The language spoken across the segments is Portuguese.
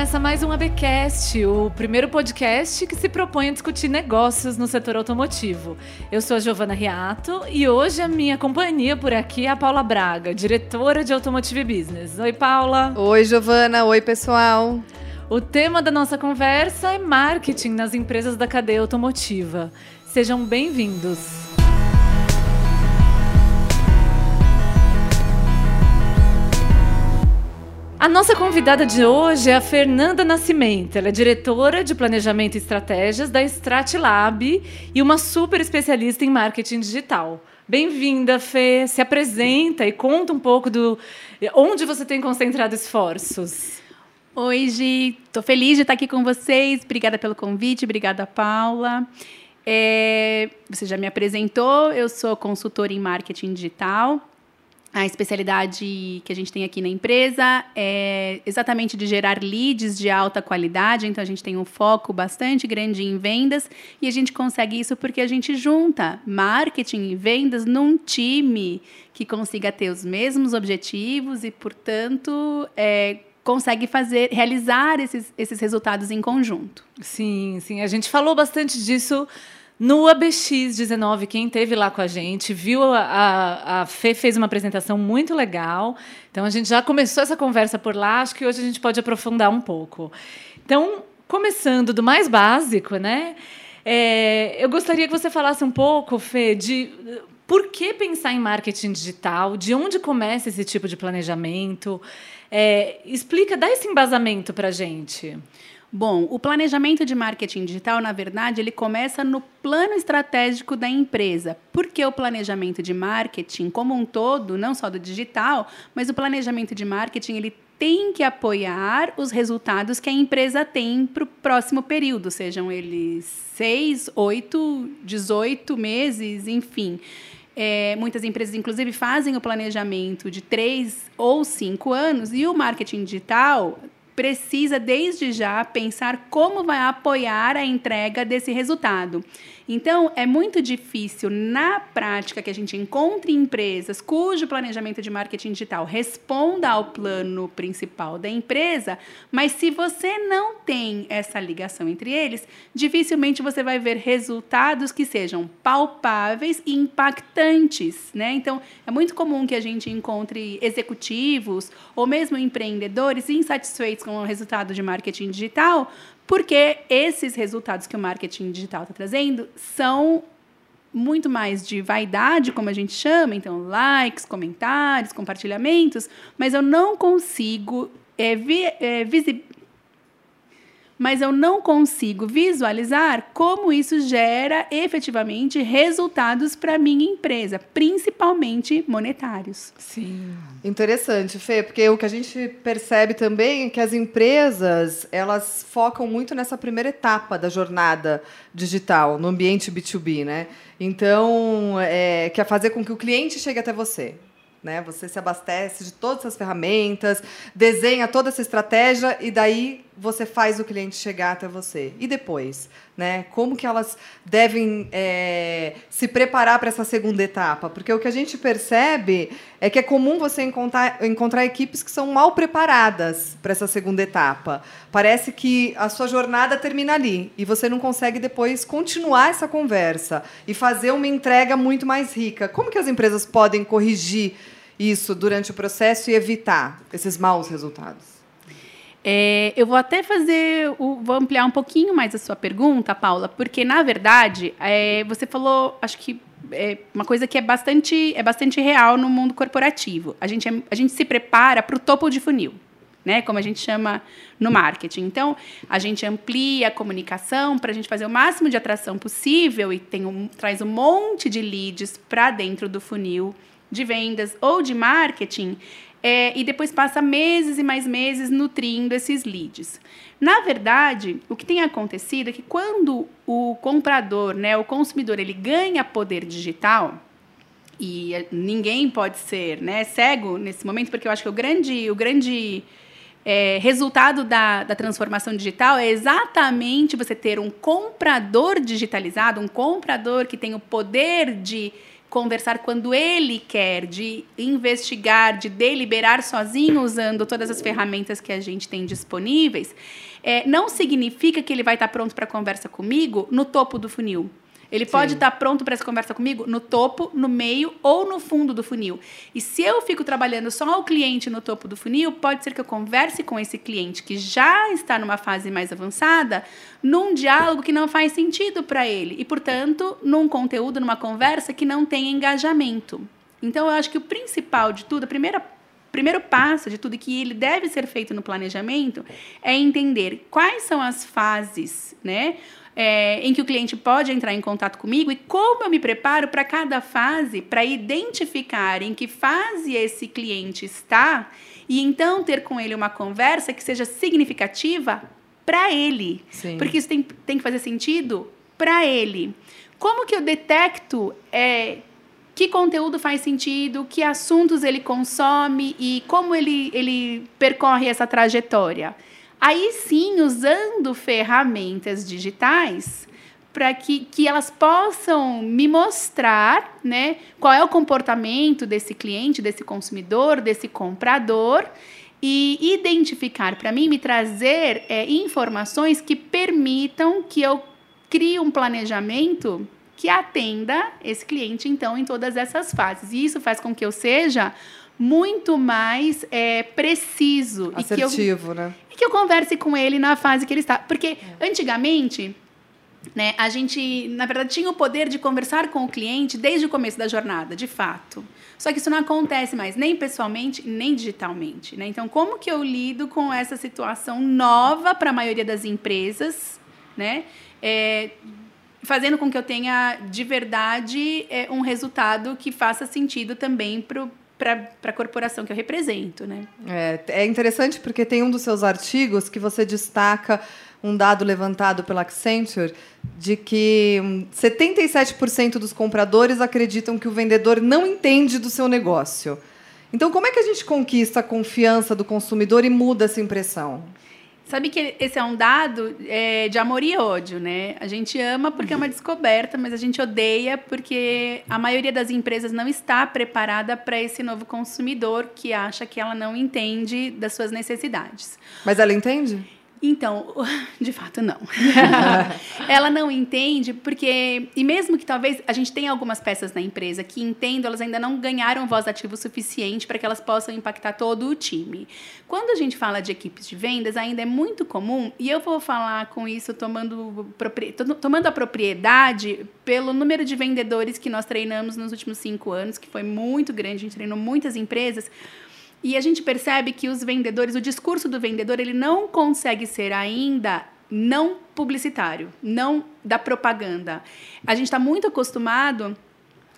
começa mais um ABcast, o primeiro podcast que se propõe a discutir negócios no setor automotivo. Eu sou a Giovana Riato e hoje a minha companhia por aqui é a Paula Braga, diretora de Automotive Business. Oi, Paula. Oi, Giovana. Oi, pessoal. O tema da nossa conversa é marketing nas empresas da cadeia automotiva. Sejam bem-vindos. A nossa convidada de hoje é a Fernanda Nascimento. Ela é diretora de Planejamento e Estratégias da Stratlab e uma super especialista em marketing digital. Bem-vinda, Fê. Se apresenta e conta um pouco do onde você tem concentrado esforços. Oi, Gi. Estou feliz de estar aqui com vocês. Obrigada pelo convite. Obrigada, Paula. É, você já me apresentou. Eu sou consultora em marketing digital. A especialidade que a gente tem aqui na empresa é exatamente de gerar leads de alta qualidade, então a gente tem um foco bastante grande em vendas e a gente consegue isso porque a gente junta marketing e vendas num time que consiga ter os mesmos objetivos e, portanto, é, consegue fazer, realizar esses, esses resultados em conjunto. Sim, sim, a gente falou bastante disso no ABX19, quem teve lá com a gente, viu a, a, a Fê fez uma apresentação muito legal. Então a gente já começou essa conversa por lá, acho que hoje a gente pode aprofundar um pouco. Então, começando do mais básico, né? É, eu gostaria que você falasse um pouco, Fê, de por que pensar em marketing digital, de onde começa esse tipo de planejamento. É, explica, dá esse embasamento para a gente. Bom, o planejamento de marketing digital, na verdade, ele começa no plano estratégico da empresa. Porque o planejamento de marketing, como um todo, não só do digital, mas o planejamento de marketing, ele tem que apoiar os resultados que a empresa tem para o próximo período, sejam eles seis, oito, dezoito meses, enfim. É, muitas empresas, inclusive, fazem o planejamento de três ou cinco anos e o marketing digital precisa desde já pensar como vai apoiar a entrega desse resultado. Então, é muito difícil na prática que a gente encontre empresas cujo planejamento de marketing digital responda ao plano principal da empresa, mas se você não tem essa ligação entre eles, dificilmente você vai ver resultados que sejam palpáveis e impactantes, né? Então, é muito comum que a gente encontre executivos ou mesmo empreendedores insatisfeitos com o resultado de marketing digital, porque esses resultados que o marketing digital está trazendo são muito mais de vaidade, como a gente chama, então likes, comentários, compartilhamentos, mas eu não consigo é, vi, é, mas eu não consigo visualizar como isso gera efetivamente resultados para minha empresa, principalmente monetários. Sim. Interessante, Fê, porque o que a gente percebe também é que as empresas, elas focam muito nessa primeira etapa da jornada digital, no ambiente B2B, né? Então, é, quer fazer com que o cliente chegue até você. Né? Você se abastece de todas essas ferramentas, desenha toda essa estratégia e daí você faz o cliente chegar até você. E depois? Né? Como que elas devem é, se preparar para essa segunda etapa? Porque o que a gente percebe é que é comum você encontrar, encontrar equipes que são mal preparadas para essa segunda etapa. Parece que a sua jornada termina ali e você não consegue depois continuar essa conversa e fazer uma entrega muito mais rica. Como que as empresas podem corrigir isso durante o processo e evitar esses maus resultados? É, eu vou até fazer, o, vou ampliar um pouquinho mais a sua pergunta, Paula, porque na verdade é, você falou, acho que é uma coisa que é bastante, é bastante real no mundo corporativo. A gente, é, a gente se prepara para o topo de funil, né? Como a gente chama no marketing. Então, a gente amplia a comunicação para a gente fazer o máximo de atração possível e um, traz um monte de leads para dentro do funil de vendas ou de marketing é, e depois passa meses e mais meses nutrindo esses leads. Na verdade, o que tem acontecido é que quando o comprador, né, o consumidor, ele ganha poder digital, e ninguém pode ser né, cego nesse momento, porque eu acho que o grande, o grande é, resultado da, da transformação digital é exatamente você ter um comprador digitalizado, um comprador que tem o poder de conversar quando ele quer, de investigar, de deliberar sozinho usando todas as ferramentas que a gente tem disponíveis, é, não significa que ele vai estar pronto para conversa comigo no topo do funil. Ele pode estar pronto para essa conversa comigo no topo, no meio ou no fundo do funil. E se eu fico trabalhando só o cliente no topo do funil, pode ser que eu converse com esse cliente que já está numa fase mais avançada, num diálogo que não faz sentido para ele e, portanto, num conteúdo, numa conversa que não tem engajamento. Então, eu acho que o principal de tudo, a primeira primeiro passo de tudo que ele deve ser feito no planejamento é entender quais são as fases, né? É, em que o cliente pode entrar em contato comigo e como eu me preparo para cada fase, para identificar em que fase esse cliente está e então ter com ele uma conversa que seja significativa para ele. Sim. Porque isso tem, tem que fazer sentido para ele. Como que eu detecto é, que conteúdo faz sentido, que assuntos ele consome e como ele, ele percorre essa trajetória? Aí sim, usando ferramentas digitais para que, que elas possam me mostrar né, qual é o comportamento desse cliente, desse consumidor, desse comprador e identificar para mim, me trazer é, informações que permitam que eu crie um planejamento que atenda esse cliente, então, em todas essas fases. E isso faz com que eu seja muito mais é, preciso. Assertivo, e né? E que eu converse com ele na fase que ele está. Porque antigamente. Né, a gente, na verdade, tinha o poder de conversar com o cliente desde o começo da jornada, de fato. Só que isso não acontece mais, nem pessoalmente, nem digitalmente. Né? Então, como que eu lido com essa situação nova para a maioria das empresas, né? É, fazendo com que eu tenha de verdade é, um resultado que faça sentido também para a corporação que eu represento, né? É, é interessante porque tem um dos seus artigos que você destaca um dado levantado pela Accenture de que 77% dos compradores acreditam que o vendedor não entende do seu negócio. Então, como é que a gente conquista a confiança do consumidor e muda essa impressão? Sabe que esse é um dado é, de amor e ódio, né? A gente ama porque é uma descoberta, mas a gente odeia porque a maioria das empresas não está preparada para esse novo consumidor que acha que ela não entende das suas necessidades. Mas ela entende? Então, de fato, não. ela não entende porque, e mesmo que talvez a gente tenha algumas peças na empresa que entendam, elas ainda não ganharam voz ativa o suficiente para que elas possam impactar todo o time. Quando a gente fala de equipes de vendas, ainda é muito comum, e eu vou falar com isso tomando, tomando a propriedade pelo número de vendedores que nós treinamos nos últimos cinco anos, que foi muito grande, a gente treinou muitas empresas. E a gente percebe que os vendedores, o discurso do vendedor, ele não consegue ser ainda não publicitário, não da propaganda. A gente está muito acostumado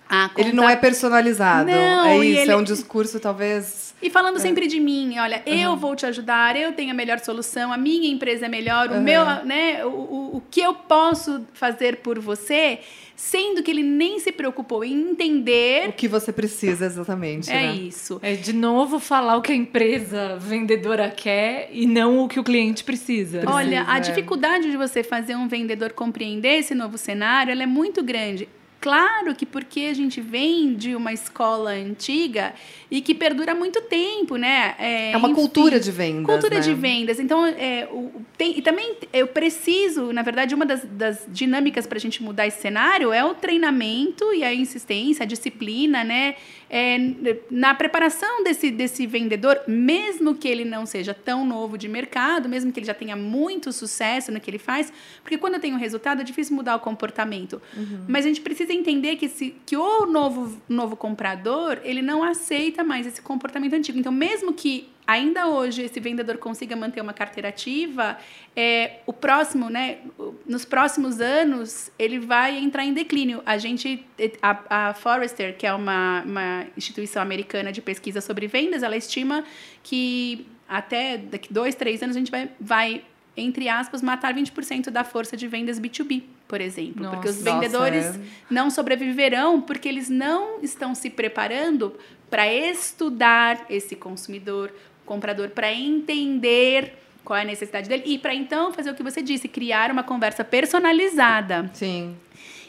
a contar... Ele não é personalizado. Não, é isso, ele... é um discurso talvez. E falando é. sempre de mim, olha, uhum. eu vou te ajudar, eu tenho a melhor solução, a minha empresa é melhor, uhum. o meu, né, o, o, o que eu posso fazer por você sendo que ele nem se preocupou em entender o que você precisa exatamente. É né? isso. É de novo falar o que a empresa vendedora quer e não o que o cliente precisa. precisa Olha, a é. dificuldade de você fazer um vendedor compreender esse novo cenário, ela é muito grande. Claro que porque a gente vem de uma escola antiga e que perdura muito tempo, né? É, é uma enfim, cultura de vendas. Cultura né? de vendas. Então, é, o, tem, e também eu preciso, na verdade, uma das, das dinâmicas para a gente mudar esse cenário é o treinamento e a insistência, a disciplina, né? É, na preparação desse, desse vendedor, mesmo que ele não seja tão novo de mercado, mesmo que ele já tenha muito sucesso no que ele faz, porque quando eu tenho um resultado é difícil mudar o comportamento. Uhum. Mas a gente precisa entender que, se, que o novo, novo comprador, ele não aceita mais esse comportamento antigo. Então, mesmo que ainda hoje esse vendedor consiga manter uma carteira ativa, é, o próximo, né, nos próximos anos, ele vai entrar em declínio. A gente, a, a Forrester, que é uma, uma instituição americana de pesquisa sobre vendas, ela estima que até daqui dois, três anos a gente vai, vai entre aspas, matar 20% da força de vendas B2B, por exemplo. Nossa, porque os vendedores nossa, é. não sobreviverão porque eles não estão se preparando para estudar esse consumidor, comprador, para entender qual é a necessidade dele e para então fazer o que você disse, criar uma conversa personalizada. Sim.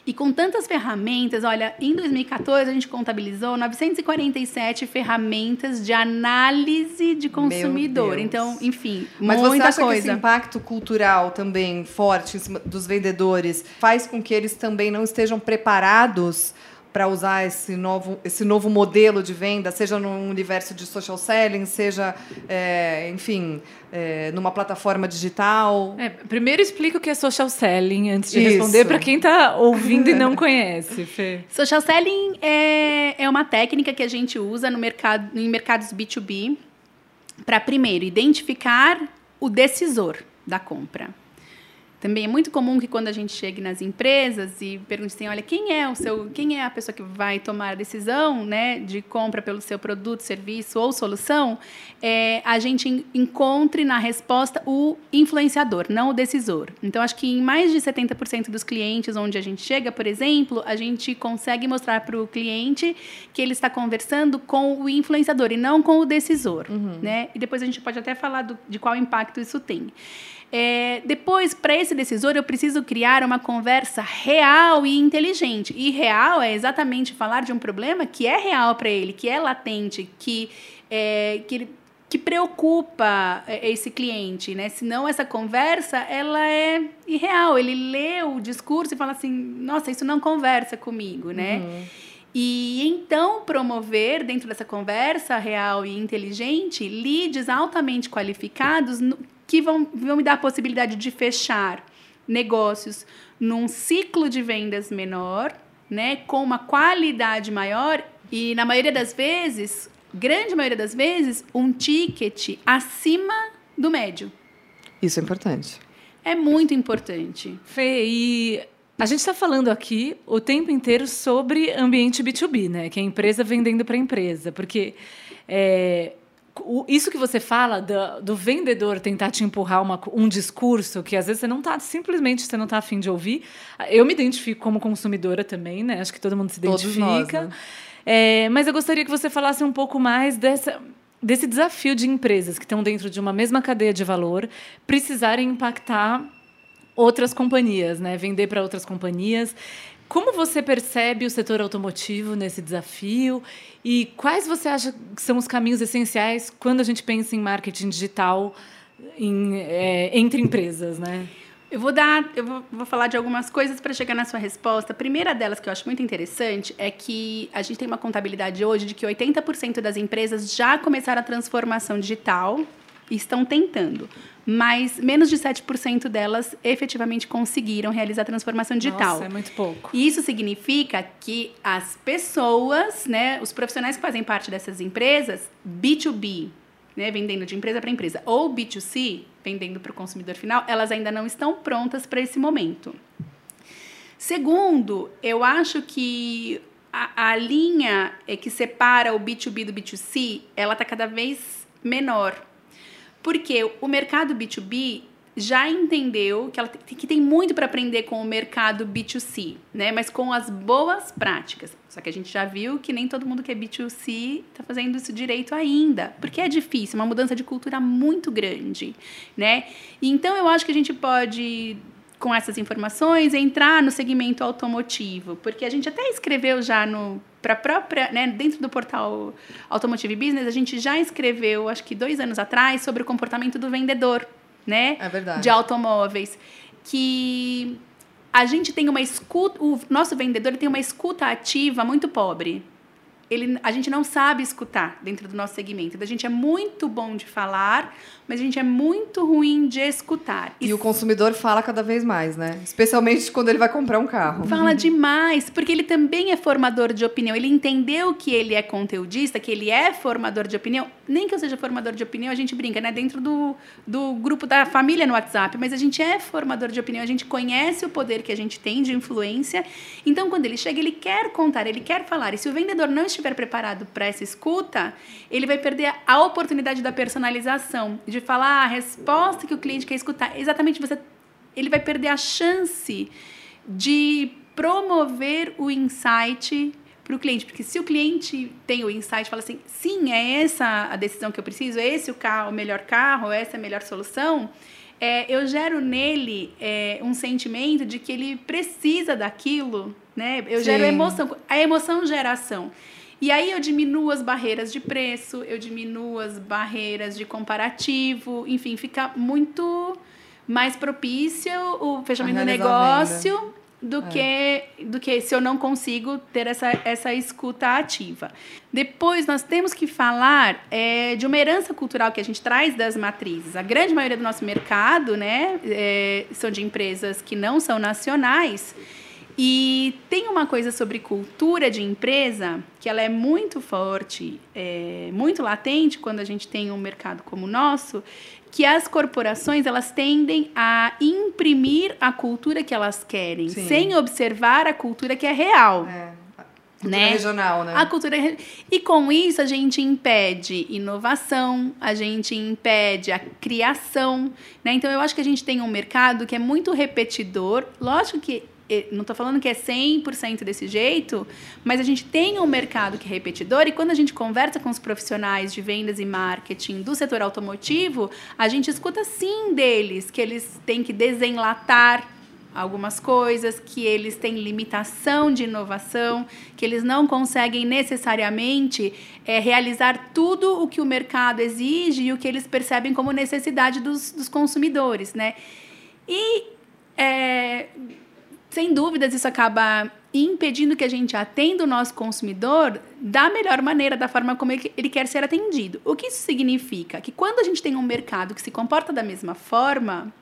E com tantas ferramentas, olha, em 2014 a gente contabilizou 947 ferramentas de análise de consumidor. Então, enfim, Mas muita você acha coisa. que esse impacto cultural também forte dos vendedores faz com que eles também não estejam preparados para usar esse novo, esse novo modelo de venda, seja no universo de social selling, seja, é, enfim, é, numa plataforma digital? É, primeiro explica o que é social selling antes de Isso. responder para quem está ouvindo e não conhece, Fê. Social selling é, é uma técnica que a gente usa no mercado, em mercados B2B para, primeiro, identificar o decisor da compra. Também é muito comum que quando a gente chegue nas empresas e pergunte assim, olha, quem é o seu, quem é a pessoa que vai tomar a decisão, né, de compra pelo seu produto, serviço ou solução, é, a gente en- encontre na resposta o influenciador, não o decisor. Então acho que em mais de 70% dos clientes onde a gente chega, por exemplo, a gente consegue mostrar para o cliente que ele está conversando com o influenciador e não com o decisor, né? E depois a gente pode até falar do- de qual impacto isso tem. É, depois, para esse decisor, eu preciso criar uma conversa real e inteligente. E real é exatamente falar de um problema que é real para ele, que é latente, que, é, que, ele- que preocupa é, esse cliente, né? Senão essa conversa ela é irreal. Ele lê o discurso e fala assim: Nossa, isso não conversa comigo, né? E então promover dentro dessa conversa real e inteligente leads altamente qualificados que vão, vão me dar a possibilidade de fechar negócios num ciclo de vendas menor, né, com uma qualidade maior e na maioria das vezes, grande maioria das vezes, um ticket acima do médio. Isso é importante. É muito importante. Fê, e a gente está falando aqui o tempo inteiro sobre ambiente B2B, né? Que é empresa vendendo para empresa. Porque é, isso que você fala do, do vendedor tentar te empurrar uma um discurso que às vezes você não está, simplesmente você não está afim de ouvir. Eu me identifico como consumidora também, né? Acho que todo mundo se identifica. nós, né? É, mas eu gostaria que você falasse um pouco mais dessa, desse desafio de empresas que estão dentro de uma mesma cadeia de valor precisarem impactar outras companhias, né? Vender para outras companhias. Como você percebe o setor automotivo nesse desafio e quais você acha que são os caminhos essenciais quando a gente pensa em marketing digital em, é, entre empresas, né? Eu vou dar, eu vou, vou falar de algumas coisas para chegar na sua resposta. A primeira delas que eu acho muito interessante é que a gente tem uma contabilidade hoje de que 80% das empresas já começaram a transformação digital estão tentando, mas menos de 7% delas efetivamente conseguiram realizar a transformação digital. Nossa, é muito pouco. E isso significa que as pessoas, né, os profissionais que fazem parte dessas empresas, B2B, né, vendendo de empresa para empresa, ou B2C, vendendo para o consumidor final, elas ainda não estão prontas para esse momento. Segundo, eu acho que a, a linha é que separa o B2B do B2C, ela está cada vez menor. Porque o mercado B2B já entendeu que, ela tem, que tem muito para aprender com o mercado B2C, né? Mas com as boas práticas. Só que a gente já viu que nem todo mundo que é B2C está fazendo isso direito ainda, porque é difícil, uma mudança de cultura muito grande, né? Então eu acho que a gente pode com essas informações entrar no segmento automotivo, porque a gente até escreveu já no para própria, né, dentro do portal Automotive Business, a gente já escreveu, acho que dois anos atrás, sobre o comportamento do vendedor, né? É verdade. De automóveis. Que a gente tem uma escuta, o nosso vendedor tem uma escuta ativa muito pobre. Ele, a gente não sabe escutar dentro do nosso segmento. A gente é muito bom de falar, mas a gente é muito ruim de escutar. E o consumidor fala cada vez mais, né? Especialmente quando ele vai comprar um carro. Fala demais, porque ele também é formador de opinião. Ele entendeu que ele é conteudista, que ele é formador de opinião. Nem que eu seja formador de opinião, a gente brinca, né? Dentro do, do grupo da família no WhatsApp, mas a gente é formador de opinião, a gente conhece o poder que a gente tem de influência. Então, quando ele chega, ele quer contar, ele quer falar. E se o vendedor não estiver preparado para essa escuta, ele vai perder a oportunidade da personalização, de falar a resposta que o cliente quer escutar. Exatamente, você, ele vai perder a chance de promover o insight para o cliente, porque se o cliente tem o insight, fala assim, sim, é essa a decisão que eu preciso, é esse o carro, o melhor carro, essa é a melhor solução, é, eu gero nele é, um sentimento de que ele precisa daquilo, né? Eu Sim. gero emoção. A emoção gera ação. E aí eu diminuo as barreiras de preço, eu diminuo as barreiras de comparativo, enfim, fica muito mais propício o fechamento do negócio do, é. que, do que se eu não consigo ter essa, essa escuta ativa. Depois, nós temos que falar é, de uma herança cultural que a gente traz das matrizes. A grande maioria do nosso mercado né, é, são de empresas que não são nacionais. E tem uma coisa sobre cultura de empresa que ela é muito forte, é, muito latente quando a gente tem um mercado como o nosso, que as corporações elas tendem a imprimir a cultura que elas querem, Sim. sem observar a cultura que é real. É. Cultura né? regional, né? A cultura e com isso a gente impede inovação, a gente impede a criação, né? Então eu acho que a gente tem um mercado que é muito repetidor. Lógico que não estou falando que é 100% desse jeito, mas a gente tem um mercado que é repetidor e quando a gente conversa com os profissionais de vendas e marketing do setor automotivo, a gente escuta sim deles que eles têm que desenlatar algumas coisas, que eles têm limitação de inovação, que eles não conseguem necessariamente é, realizar tudo o que o mercado exige e o que eles percebem como necessidade dos, dos consumidores, né? E é, sem dúvidas, isso acaba impedindo que a gente atenda o nosso consumidor da melhor maneira, da forma como ele quer ser atendido. O que isso significa? Que quando a gente tem um mercado que se comporta da mesma forma,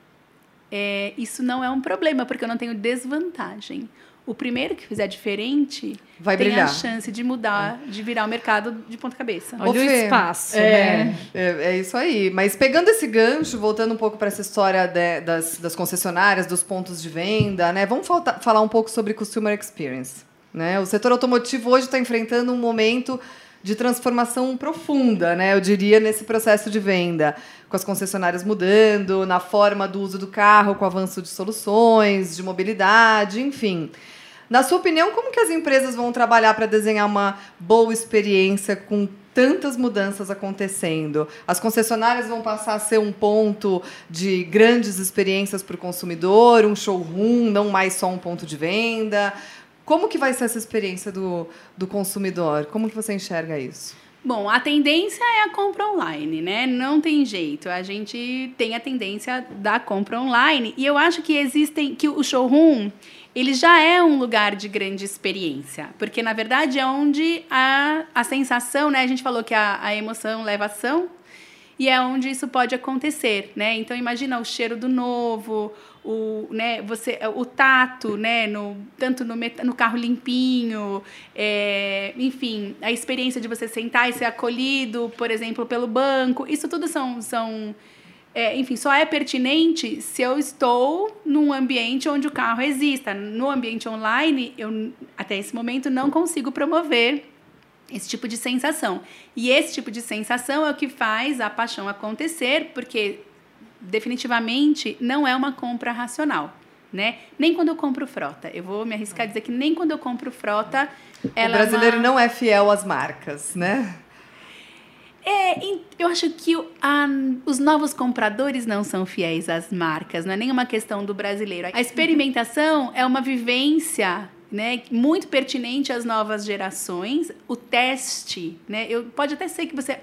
é, isso não é um problema, porque eu não tenho desvantagem o primeiro que fizer diferente Vai tem brilhar. a chance de mudar, de virar o mercado de ponta cabeça. Olha o espaço. É, né? é, é, isso aí. Mas pegando esse gancho, voltando um pouco para essa história de, das, das concessionárias, dos pontos de venda, né? Vamos falta, falar um pouco sobre customer experience. Né? O setor automotivo hoje está enfrentando um momento de transformação profunda, né? Eu diria nesse processo de venda, com as concessionárias mudando, na forma do uso do carro, com o avanço de soluções, de mobilidade, enfim. Na sua opinião, como que as empresas vão trabalhar para desenhar uma boa experiência com tantas mudanças acontecendo? As concessionárias vão passar a ser um ponto de grandes experiências para o consumidor, um showroom, não mais só um ponto de venda. Como que vai ser essa experiência do, do consumidor? Como que você enxerga isso? Bom, a tendência é a compra online, né? Não tem jeito. A gente tem a tendência da compra online e eu acho que existem que o showroom ele já é um lugar de grande experiência, porque na verdade é onde a, a sensação, né? A gente falou que a, a emoção leva ação e é onde isso pode acontecer, né? Então imagina o cheiro do novo, o, né, você, o tato, né, no, tanto no, no carro limpinho, é, enfim, a experiência de você sentar e ser acolhido, por exemplo, pelo banco, isso tudo são, são é, enfim, só é pertinente se eu estou num ambiente onde o carro exista. No ambiente online, eu até esse momento não consigo promover esse tipo de sensação. E esse tipo de sensação é o que faz a paixão acontecer, porque definitivamente não é uma compra racional. Né? Nem quando eu compro frota. Eu vou me arriscar a dizer que nem quando eu compro frota. o brasileiro não... não é fiel às marcas, né? É, eu acho que a, os novos compradores não são fiéis às marcas, não é nenhuma questão do brasileiro. A experimentação é uma vivência né, muito pertinente às novas gerações. O teste, né, eu, pode até ser que você,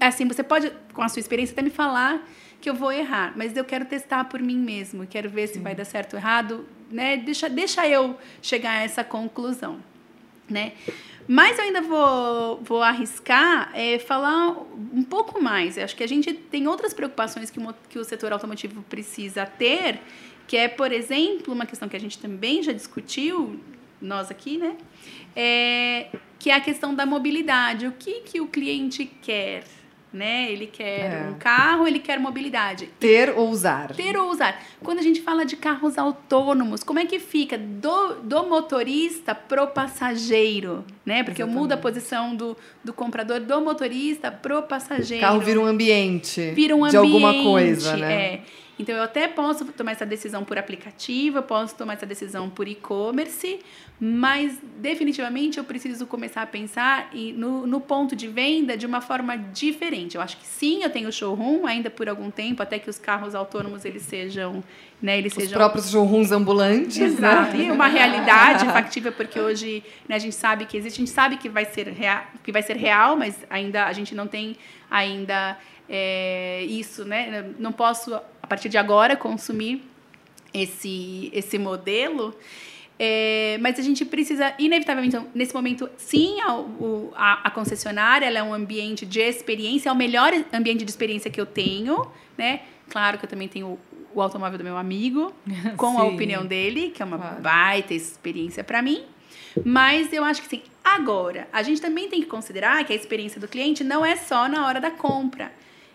assim, você pode, com a sua experiência, até me falar que eu vou errar, mas eu quero testar por mim mesmo, quero ver se vai dar certo ou errado, né? Deixa, deixa eu chegar a essa conclusão, né? Mas eu ainda vou, vou arriscar é, falar um pouco mais. Eu acho que a gente tem outras preocupações que o, que o setor automotivo precisa ter, que é, por exemplo, uma questão que a gente também já discutiu, nós aqui, né? É, que é a questão da mobilidade. O que, que o cliente quer? né? Ele quer é. um carro, ele quer mobilidade. Ter ou usar. Ter ou usar. Quando a gente fala de carros autônomos, como é que fica do, do motorista pro passageiro, né? Porque Exatamente. eu mudo a posição do, do comprador do motorista pro passageiro. O carro vira um ambiente. Vira um ambiente. De alguma coisa, né? É. Então eu até posso tomar essa decisão por aplicativo, eu posso tomar essa decisão por e-commerce, mas definitivamente eu preciso começar a pensar no, no ponto de venda de uma forma diferente. Eu acho que sim, eu tenho showroom ainda por algum tempo, até que os carros autônomos eles sejam, né, eles os sejam próprios showrooms ambulantes, né? Exato. Né? E uma realidade factível porque hoje né, a gente sabe que existe, a gente sabe que vai ser real, que vai ser real, mas ainda a gente não tem ainda é, isso, né? Não posso partir de agora consumir esse esse modelo. É, mas a gente precisa, inevitavelmente, então, nesse momento, sim, a, a, a, concessionária é um ambiente de experiência, é o melhor ambiente de experiência que eu tenho, né? Claro que eu também tenho o, o automóvel do meu amigo, com sim. a opinião dele, que é uma claro. baita experiência para mim. Mas eu acho que sim. Agora, a gente também tem que considerar que a experiência do cliente não é só na hora da compra.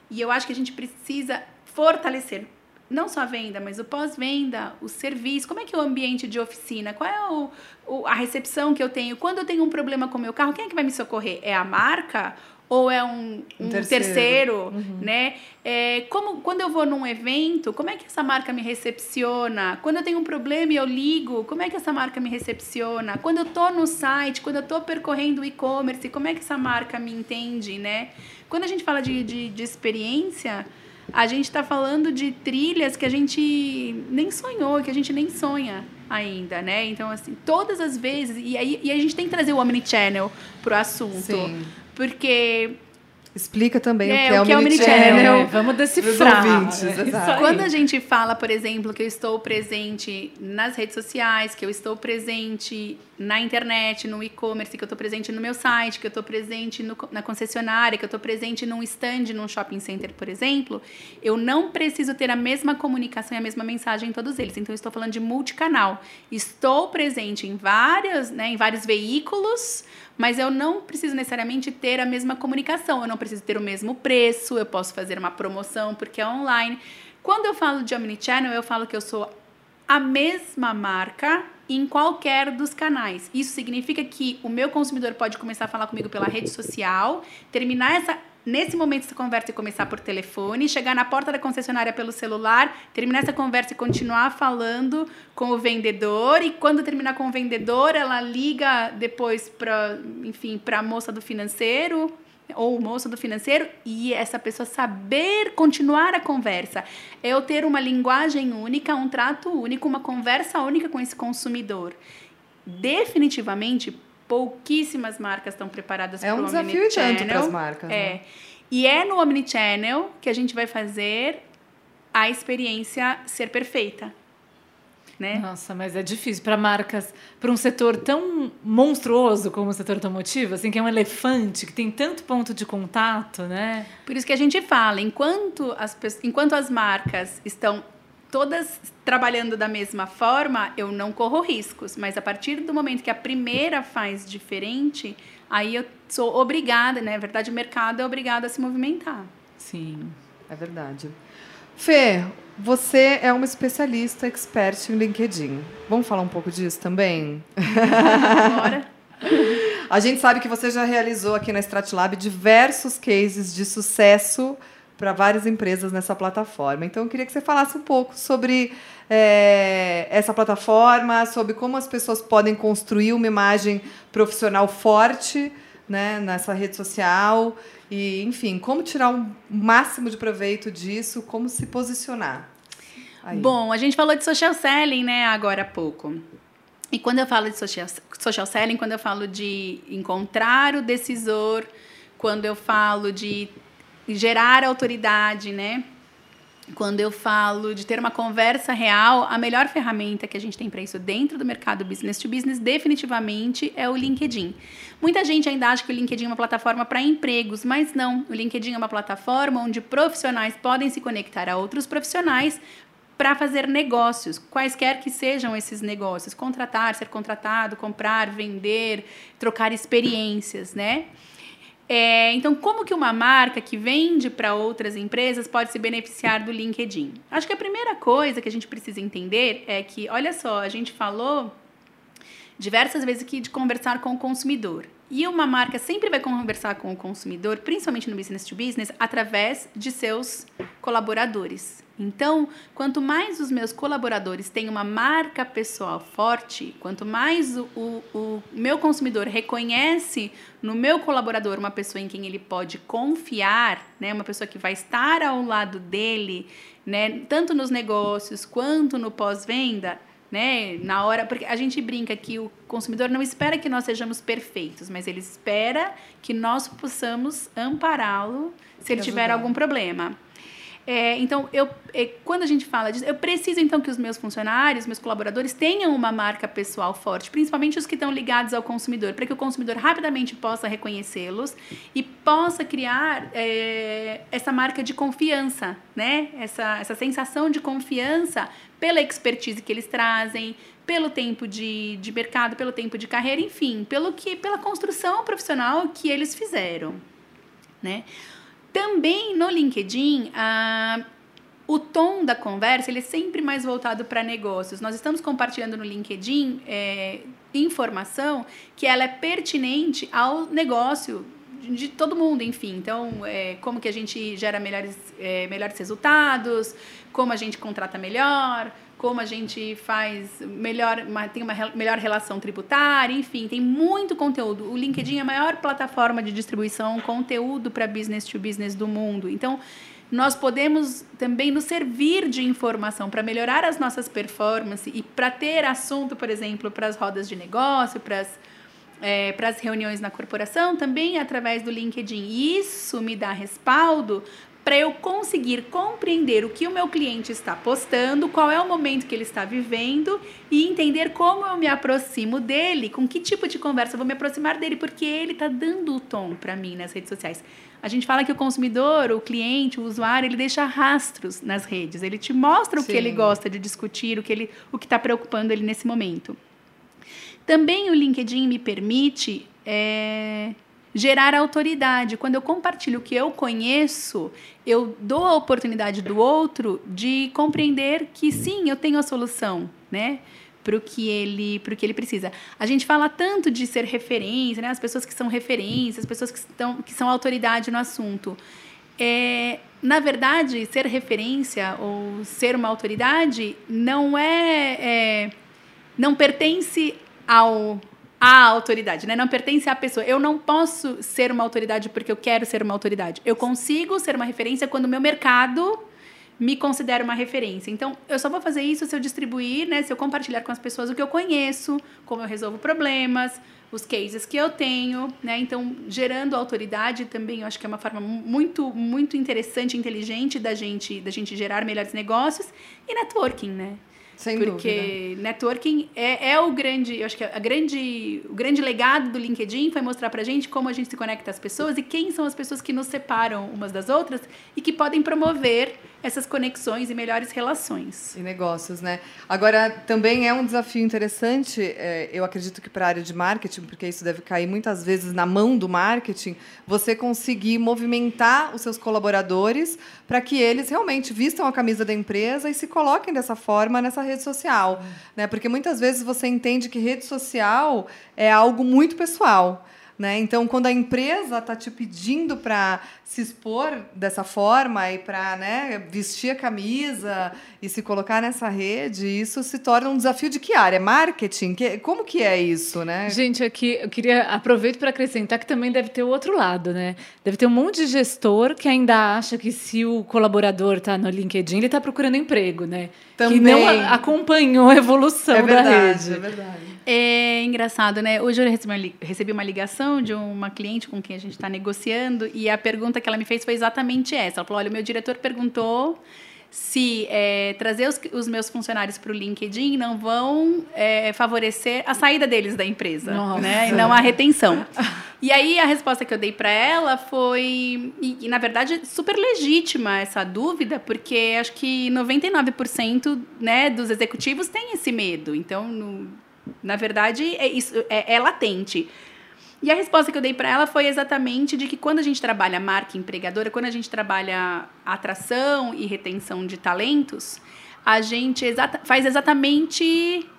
E eu acho que a gente precisa fortalecer não só a venda, mas o pós-venda, o serviço, como é que é o ambiente de oficina, qual é o, o, a recepção que eu tenho, quando eu tenho um problema com o meu carro, quem é que vai me socorrer? É a marca ou é um, um, terceiro, terceiro uhum. né? É, como, quando eu vou num evento, como é que essa marca me recepciona? Quando eu tenho um problema e eu ligo, como é que essa marca me recepciona? Quando eu tô no site, quando eu tô percorrendo o e-commerce, como é que essa marca me entende, né? Quando a gente fala de, de, de experiência, a gente está falando de trilhas que a gente nem sonhou, que a gente nem sonha ainda, né? Então, assim, todas as vezes. E, aí, e a gente tem que trazer o Omnichannel pro assunto. Sim. Porque Explica também é, o que é o Omnichannel. É, vamos decifrar. Ouvintes, é, Quando a gente fala, por exemplo, que eu estou presente nas redes sociais, que eu estou presente na internet, no e-commerce, que eu estou presente no meu site, que eu estou presente no, na concessionária, que eu estou presente num stand, num shopping center, por exemplo, eu não preciso ter a mesma comunicação e a mesma mensagem em todos eles. Então, eu estou falando de multicanal. Estou presente em várias, né, em vários veículos, mas eu não preciso necessariamente ter a mesma comunicação, eu não preciso ter o mesmo preço, eu posso fazer uma promoção porque é online. Quando eu falo de omnichannel, eu falo que eu sou a mesma marca em qualquer dos canais. Isso significa que o meu consumidor pode começar a falar comigo pela rede social, terminar essa nesse momento essa conversa e começar por telefone, chegar na porta da concessionária pelo celular, terminar essa conversa e continuar falando com o vendedor e quando terminar com o vendedor, ela liga depois para, enfim, para a moça do financeiro ou o moço do financeiro e essa pessoa saber continuar a conversa. É eu ter uma linguagem única, um trato único, uma conversa única com esse consumidor. Definitivamente pouquíssimas marcas estão preparadas para o Omnichannel. É um desafio tanto para as marcas. É. Né? E é no Omnichannel que a gente vai fazer a experiência ser perfeita. Né? Nossa, mas é difícil para marcas, para um setor tão monstruoso como o setor automotivo, assim, que é um elefante, que tem tanto ponto de contato, né? Por isso que a gente fala, enquanto as, enquanto as marcas estão todas trabalhando da mesma forma, eu não corro riscos. Mas a partir do momento que a primeira faz diferente, aí eu sou obrigada, né? Na verdade, o mercado é obrigado a se movimentar. Sim, é verdade. Fê, você é uma especialista, expert em LinkedIn. Vamos falar um pouco disso também? Bora. a gente sabe que você já realizou aqui na Stratlab diversos cases de sucesso para várias empresas nessa plataforma. Então, eu queria que você falasse um pouco sobre é, essa plataforma, sobre como as pessoas podem construir uma imagem profissional forte né, nessa rede social e, enfim, como tirar o um máximo de proveito disso, como se posicionar. Aí. Bom, a gente falou de social selling, né, agora há pouco. E quando eu falo de social, social selling, quando eu falo de encontrar o decisor, quando eu falo de gerar autoridade, né? Quando eu falo de ter uma conversa real, a melhor ferramenta que a gente tem para isso dentro do mercado business to business definitivamente é o LinkedIn. Muita gente ainda acha que o LinkedIn é uma plataforma para empregos, mas não. O LinkedIn é uma plataforma onde profissionais podem se conectar a outros profissionais para fazer negócios, quaisquer que sejam esses negócios, contratar, ser contratado, comprar, vender, trocar experiências, né? É, então, como que uma marca que vende para outras empresas pode se beneficiar do LinkedIn? Acho que a primeira coisa que a gente precisa entender é que, olha só, a gente falou diversas vezes aqui de conversar com o consumidor. E uma marca sempre vai conversar com o consumidor, principalmente no business to business, através de seus colaboradores. Então, quanto mais os meus colaboradores têm uma marca pessoal forte, quanto mais o, o, o, meu consumidor reconhece no meu colaborador uma pessoa em quem ele pode confiar, né, uma pessoa que vai estar ao lado dele, né, tanto nos negócios quanto no pós-venda, né, na hora, porque a gente brinca que o consumidor não espera que nós sejamos perfeitos, mas ele espera que nós possamos ampará-lo se ele tiver algum problema. É, então, eu, é, quando a gente fala disso, eu preciso então que os meus funcionários, meus colaboradores tenham uma marca pessoal forte, principalmente os que estão ligados ao consumidor, para que o consumidor rapidamente possa reconhecê-los e possa criar é, essa marca de confiança, né? Essa, essa sensação de confiança pela expertise que eles trazem, pelo tempo de, de mercado, pelo tempo de carreira, enfim, pelo que, pela construção profissional que eles fizeram, né? Também no LinkedIn, ah, o tom da conversa ele é sempre mais voltado para negócios. Nós estamos compartilhando no LinkedIn é, informação que ela é pertinente ao negócio de todo mundo, enfim. Então, é, como que a gente gera melhores, é, melhores resultados, como a gente contrata melhor, como a gente faz melhor, uma, tem uma melhor relação tributária, enfim, tem muito conteúdo. O LinkedIn é a maior plataforma de distribuição conteúdo para business to business do mundo. Então, nós podemos também nos servir de informação para melhorar as nossas performances e para ter assunto, por exemplo, para as rodas de negócio, para as é, para as reuniões na corporação, também através do LinkedIn. Isso me dá respaldo para eu conseguir compreender o que o meu cliente está postando, qual é o momento que ele está vivendo e entender como eu me aproximo dele, com que tipo de conversa eu vou me aproximar dele, porque ele está dando o tom para mim nas redes sociais. A gente fala que o consumidor, o cliente, o usuário, ele deixa rastros nas redes, ele te mostra o Sim. que ele gosta de discutir, o que ele, o que está preocupando ele nesse momento. Também o LinkedIn me permite é, gerar autoridade. Quando eu compartilho o que eu conheço, eu dou a oportunidade do outro de compreender que sim, eu tenho a solução, né? Para o que ele, que ele precisa. A gente fala tanto de ser referência, né? As pessoas que são referências, as pessoas que, estão, que são autoridade no assunto. É, na verdade, ser referência ou ser uma autoridade não é, é não pertence ao a autoridade, né? Não pertence à pessoa. Eu não posso ser uma autoridade porque eu quero ser uma autoridade. Eu consigo ser uma referência quando o meu mercado me considera uma referência. Então, eu só vou fazer isso se eu distribuir, né? Se eu compartilhar com as pessoas o que eu conheço, como eu resolvo problemas, os cases que eu tenho, né? Então, gerando autoridade também, eu acho que é uma forma muito, muito interessante, inteligente da gente, da gente gerar melhores negócios e networking, né? Sem porque dúvida. networking é, é o grande, eu acho que a grande, o grande legado do LinkedIn foi mostrar pra gente como a gente se conecta às pessoas e quem são as pessoas que nos separam umas das outras e que podem promover essas conexões e melhores relações. E negócios, né? Agora, também é um desafio interessante, é, eu acredito que para a área de marketing, porque isso deve cair muitas vezes na mão do marketing, você conseguir movimentar os seus colaboradores para que eles realmente vistam a camisa da empresa e se coloquem dessa forma nessa rede social. Né? Porque muitas vezes você entende que rede social é algo muito pessoal. Né? Então, quando a empresa está te pedindo para se expor dessa forma e para né, vestir a camisa e se colocar nessa rede, isso se torna um desafio de que área? Marketing? Que, como que é isso, né? Gente, aqui eu queria aproveitar para acrescentar que também deve ter o outro lado, né? Deve ter um monte de gestor que ainda acha que se o colaborador está no LinkedIn, ele está procurando emprego, né? Também. Que não acompanhou a evolução é verdade, da rede. É verdade. É engraçado, né? Hoje eu recebi uma ligação de uma cliente com quem a gente está negociando e a pergunta que ela me fez foi exatamente essa. Ela falou: olha, o meu diretor perguntou se é, trazer os, os, meus funcionários para o LinkedIn não vão é, favorecer a saída deles da empresa, Nossa. né? E não a retenção. E aí a resposta que eu dei para ela foi, e, e, na verdade super legítima essa dúvida, porque acho que 99% né, dos executivos têm esse medo. Então, no, na verdade, é, isso, é, é latente. E a resposta que eu dei para ela foi exatamente de que quando a gente trabalha marca empregadora, quando a gente trabalha atração e retenção de talentos, a gente exata, faz exatamente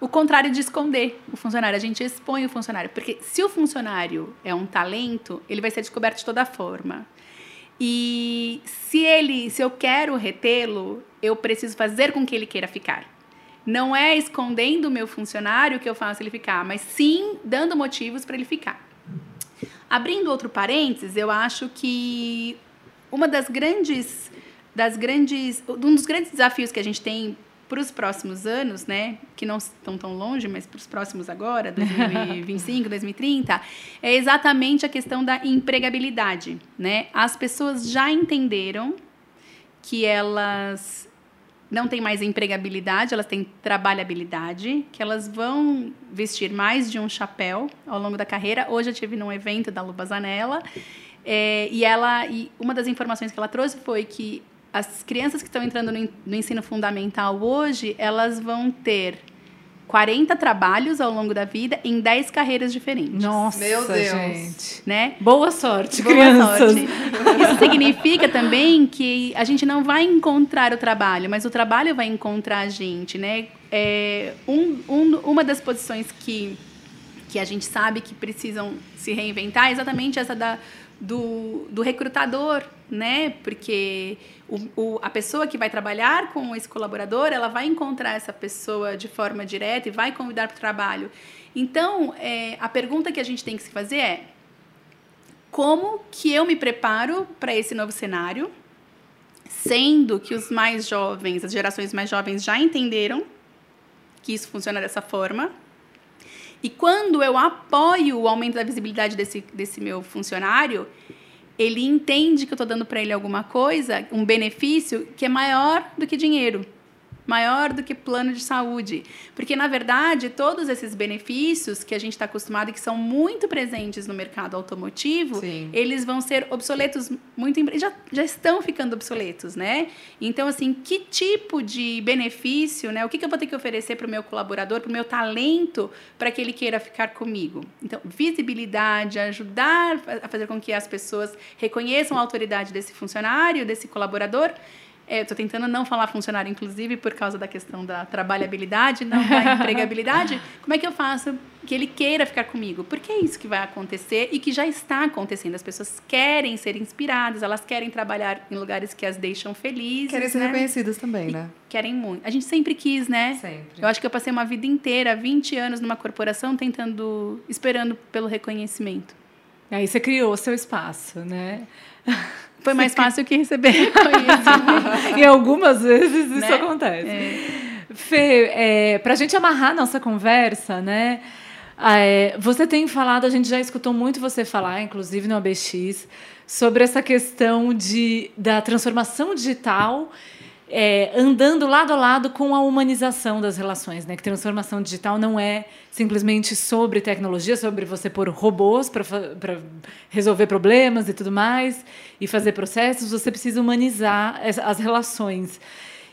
o contrário de esconder o funcionário. A gente expõe o funcionário. Porque se o funcionário é um talento, ele vai ser descoberto de toda forma. E se ele, se eu quero retê-lo, eu preciso fazer com que ele queira ficar. Não é escondendo o meu funcionário que eu faço ele ficar, mas sim dando motivos para ele ficar. Abrindo outro parênteses, eu acho que uma das grandes das grandes um dos grandes desafios que a gente tem para os próximos anos, né, que não estão tão longe, mas para os próximos agora, 2025, 2030, é exatamente a questão da empregabilidade, né? As pessoas já entenderam que elas não têm mais empregabilidade, elas têm trabalhabilidade, que elas vão vestir mais de um chapéu ao longo da carreira. Hoje eu tive num evento da Luba Zanella, é, e ela e uma das informações que ela trouxe foi que as crianças que estão entrando no, no ensino fundamental hoje, elas vão ter 40 trabalhos ao longo da vida em 10 carreiras diferentes. Nossa, Meu Deus. gente. Né? Boa sorte, Boa crianças. sorte. Isso significa também que a gente não vai encontrar o trabalho, mas o trabalho vai encontrar a gente, né? É, um, um, uma das posições que, que a gente sabe que precisam se reinventar é exatamente essa da, do, do recrutador, né? Porque o, o, a pessoa que vai trabalhar com esse colaborador, ela vai encontrar essa pessoa de forma direta e vai convidar para o trabalho. Então, é, a pergunta que a gente tem que se fazer é como que eu me preparo para esse novo cenário, sendo que os mais jovens, as gerações mais jovens já entenderam que isso funciona dessa forma. E quando eu apoio o aumento da visibilidade desse, desse meu funcionário, ele entende que eu estou dando para ele alguma coisa, um benefício que é maior do que dinheiro maior do que plano de saúde. Porque, na verdade, todos esses benefícios que a gente está acostumado e que são muito presentes no mercado automotivo, Sim. eles vão ser obsoletos muito em. Já, já estão ficando obsoletos, né? Então, assim, que tipo de benefício, né? O que, que eu vou ter que oferecer para o meu colaborador, para o meu talento, para que ele queira ficar comigo? Então, visibilidade, ajudar a fazer com que as pessoas reconheçam a autoridade desse funcionário, desse colaborador, é, Estou tentando não falar funcionário, inclusive, por causa da questão da trabalhabilidade, não da empregabilidade. Como é que eu faço que ele queira ficar comigo? Porque é isso que vai acontecer e que já está acontecendo. As pessoas querem ser inspiradas, elas querem trabalhar em lugares que as deixam felizes. Querem ser né? reconhecidas também, né? Querem muito. A gente sempre quis, né? Sempre. Eu acho que eu passei uma vida inteira, 20 anos numa corporação, tentando, esperando pelo reconhecimento. Aí você criou seu espaço, né? Foi mais fácil que receber e algumas vezes isso Né? acontece. É. Fê, é, para a gente amarrar a nossa conversa, né? é, você tem falado, a gente já escutou muito você falar, inclusive no ABX, sobre essa questão de, da transformação digital é, andando lado a lado com a humanização das relações, né? Que transformação digital não é simplesmente sobre tecnologia, sobre você pôr robôs para resolver problemas e tudo mais e fazer processos. Você precisa humanizar as, as relações.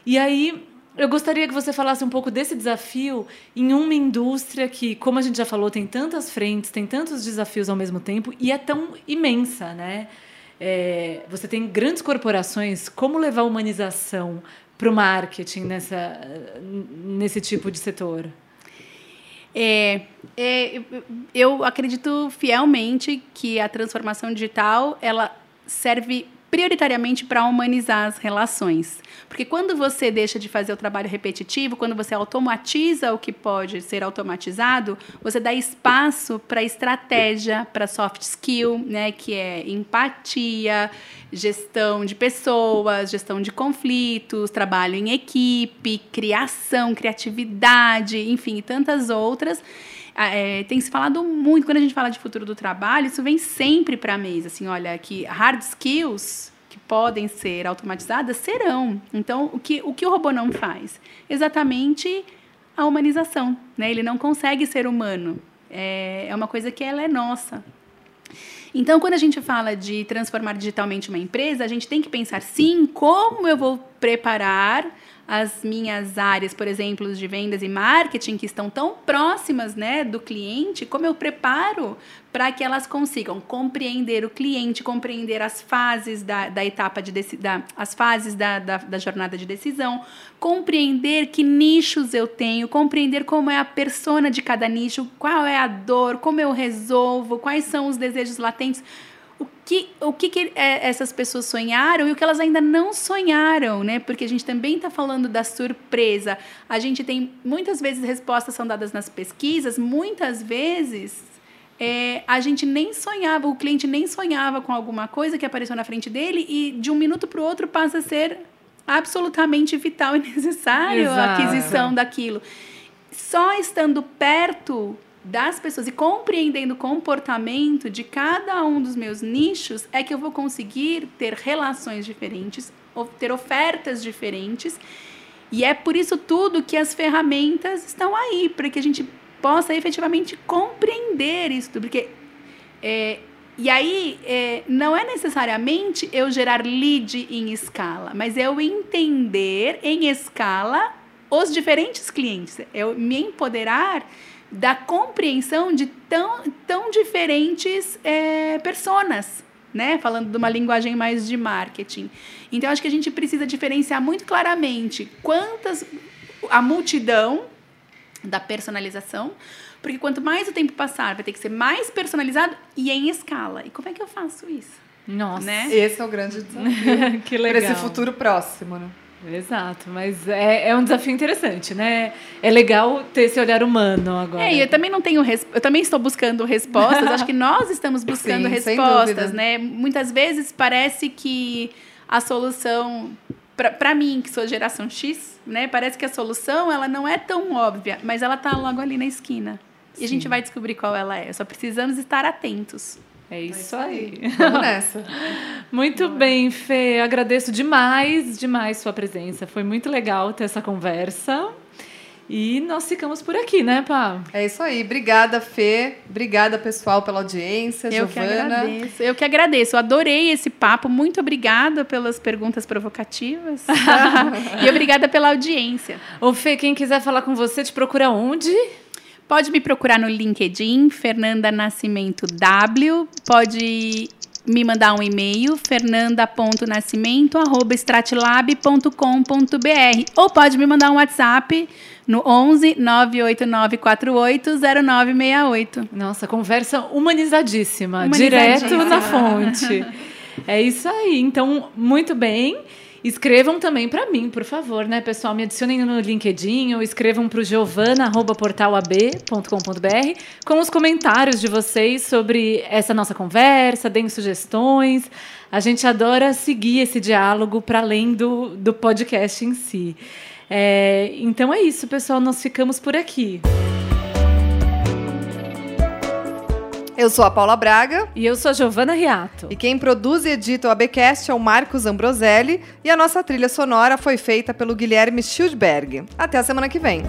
E aí eu gostaria que você falasse um pouco desse desafio em uma indústria que, como a gente já falou, tem tantas frentes, tem tantos desafios ao mesmo tempo e é tão imensa, né? É, você tem grandes corporações, como levar a humanização para o marketing nessa, nesse tipo de setor? É, é, eu acredito fielmente que a transformação digital ela serve prioritariamente para humanizar as relações. Porque quando você deixa de fazer o trabalho repetitivo, quando você automatiza o que pode ser automatizado, você dá espaço para estratégia, para soft skill, né, que é empatia, gestão de pessoas, gestão de conflitos, trabalho em equipe, criação, criatividade, enfim, tantas outras. É, tem se falado muito, quando a gente fala de futuro do trabalho, isso vem sempre para a mesa. Assim, olha, que hard skills que podem ser automatizadas serão. Então, o que o, que o robô não faz? Exatamente a humanização. Né? Ele não consegue ser humano. É, é uma coisa que ela é nossa. Então, quando a gente fala de transformar digitalmente uma empresa, a gente tem que pensar, sim, como eu vou preparar as minhas áreas, por exemplo, de vendas e marketing, que estão tão próximas né, do cliente, como eu preparo para que elas consigam compreender o cliente, compreender as fases da, da etapa de da, as fases da, da, da jornada de decisão, compreender que nichos eu tenho, compreender como é a persona de cada nicho, qual é a dor, como eu resolvo, quais são os desejos latentes o que, o que, que é, essas pessoas sonharam e o que elas ainda não sonharam, né? Porque a gente também está falando da surpresa. A gente tem muitas vezes respostas são dadas nas pesquisas, muitas vezes é, a gente nem sonhava, o cliente nem sonhava com alguma coisa que apareceu na frente dele e de um minuto para o outro passa a ser absolutamente vital e necessário Exato. a aquisição daquilo. Só estando perto das pessoas e compreendendo o comportamento de cada um dos meus nichos é que eu vou conseguir ter relações diferentes, ter ofertas diferentes. E é por isso tudo que as ferramentas estão aí, para que a gente possa efetivamente compreender isso, porque é, e aí é, não é necessariamente eu gerar lead em escala, mas eu entender em escala os diferentes clientes, eu me empoderar da compreensão de tão, tão diferentes é, personas, né? Falando de uma linguagem mais de marketing. Então, acho que a gente precisa diferenciar muito claramente quantas a multidão da personalização, porque quanto mais o tempo passar, vai ter que ser mais personalizado e em escala. E como é que eu faço isso? Nossa, né? esse é o grande desafio. que legal. Para esse futuro próximo, né? Exato, mas é, é um desafio interessante, né? É legal ter esse olhar humano agora. É, e eu também não tenho eu também estou buscando respostas. Acho que nós estamos buscando Sim, respostas, né? Muitas vezes parece que a solução para mim, que sou geração X, né? Parece que a solução ela não é tão óbvia, mas ela está logo ali na esquina. Sim. E a gente vai descobrir qual ela é. Só precisamos estar atentos. É isso aí. Vamos nessa. muito bem, Fê. Agradeço demais, demais sua presença. Foi muito legal ter essa conversa. E nós ficamos por aqui, né, Pá? É isso aí. Obrigada, Fê. Obrigada, pessoal, pela audiência. Eu Giovana. que agradeço. Eu que agradeço. Eu adorei esse papo. Muito obrigada pelas perguntas provocativas. e obrigada pela audiência. Ô, Fê, quem quiser falar com você, te procura onde? Pode me procurar no LinkedIn, Fernanda Nascimento W. Pode me mandar um e-mail, fernanda.nascimento.stratlab.com.br ou pode me mandar um WhatsApp no 11 98948 0968. Nossa, conversa humanizadíssima, humanizadíssima. direto na fonte. é isso aí. Então, muito bem. Escrevam também para mim, por favor, né, pessoal? Me adicionem no LinkedIn ou escrevam para o giovana.portalab.com.br com os comentários de vocês sobre essa nossa conversa, deem sugestões. A gente adora seguir esse diálogo para além do, do podcast em si. É, então é isso, pessoal. Nós ficamos por aqui. Eu sou a Paula Braga. E eu sou a Giovana Riato. E quem produz e edita o ABcast é o Marcos Ambroselli. E a nossa trilha sonora foi feita pelo Guilherme Schildberg. Até a semana que vem.